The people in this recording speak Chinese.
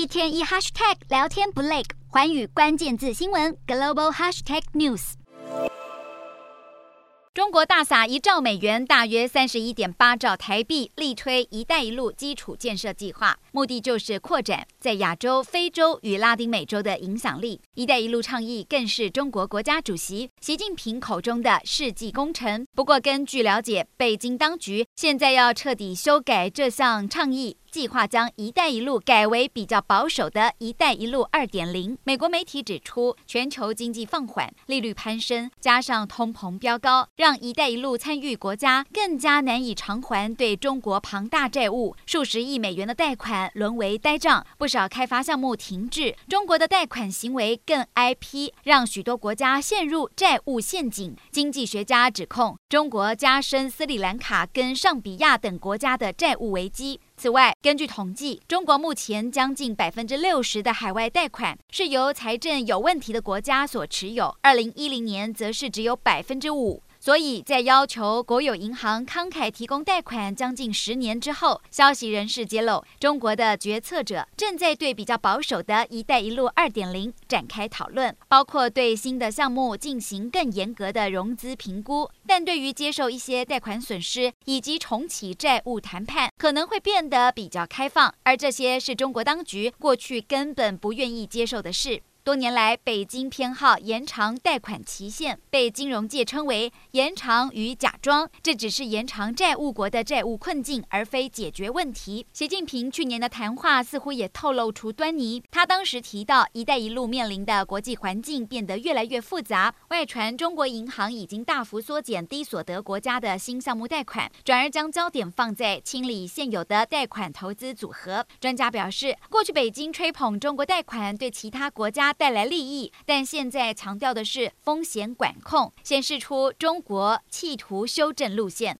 一天一 hashtag 聊天不累，环宇关键字新闻 global hashtag news。中国大撒一兆美元，大约三十一点八兆台币，力推“一带一路”基础建设计划，目的就是扩展在亚洲、非洲与拉丁美洲的影响力。“一带一路”倡议更是中国国家主席习近平口中的世纪工程。不过，根据了解，北京当局现在要彻底修改这项倡议。计划将“一带一路”改为比较保守的“一带一路二点零”。美国媒体指出，全球经济放缓、利率攀升，加上通膨飙高，让“一带一路”参与国家更加难以偿还对中国庞大债务，数十亿美元的贷款沦为呆账，不少开发项目停滞。中国的贷款行为更挨批，让许多国家陷入债务陷阱。经济学家指控，中国加深斯里兰卡跟尚比亚等国家的债务危机。此外，根据统计，中国目前将近百分之六十的海外贷款是由财政有问题的国家所持有，二零一零年则是只有百分之五。所以在要求国有银行慷慨提供贷款将近十年之后，消息人士揭露，中国的决策者正在对比较保守的一带一路二点零展开讨论，包括对新的项目进行更严格的融资评估，但对于接受一些贷款损失以及重启债务谈判，可能会变得比较开放，而这些是中国当局过去根本不愿意接受的事。多年来，北京偏好延长贷款期限，被金融界称为“延长与假装”。这只是延长债务国的债务困境，而非解决问题。习近平去年的谈话似乎也透露出端倪。他当时提到，“一带一路”面临的国际环境变得越来越复杂。外传中国银行已经大幅缩减低所得国家的新项目贷款，转而将焦点放在清理现有的贷款投资组合。专家表示，过去北京吹捧中国贷款对其他国家带来利益，但现在强调的是风险管控，显示出中国企图修正路线。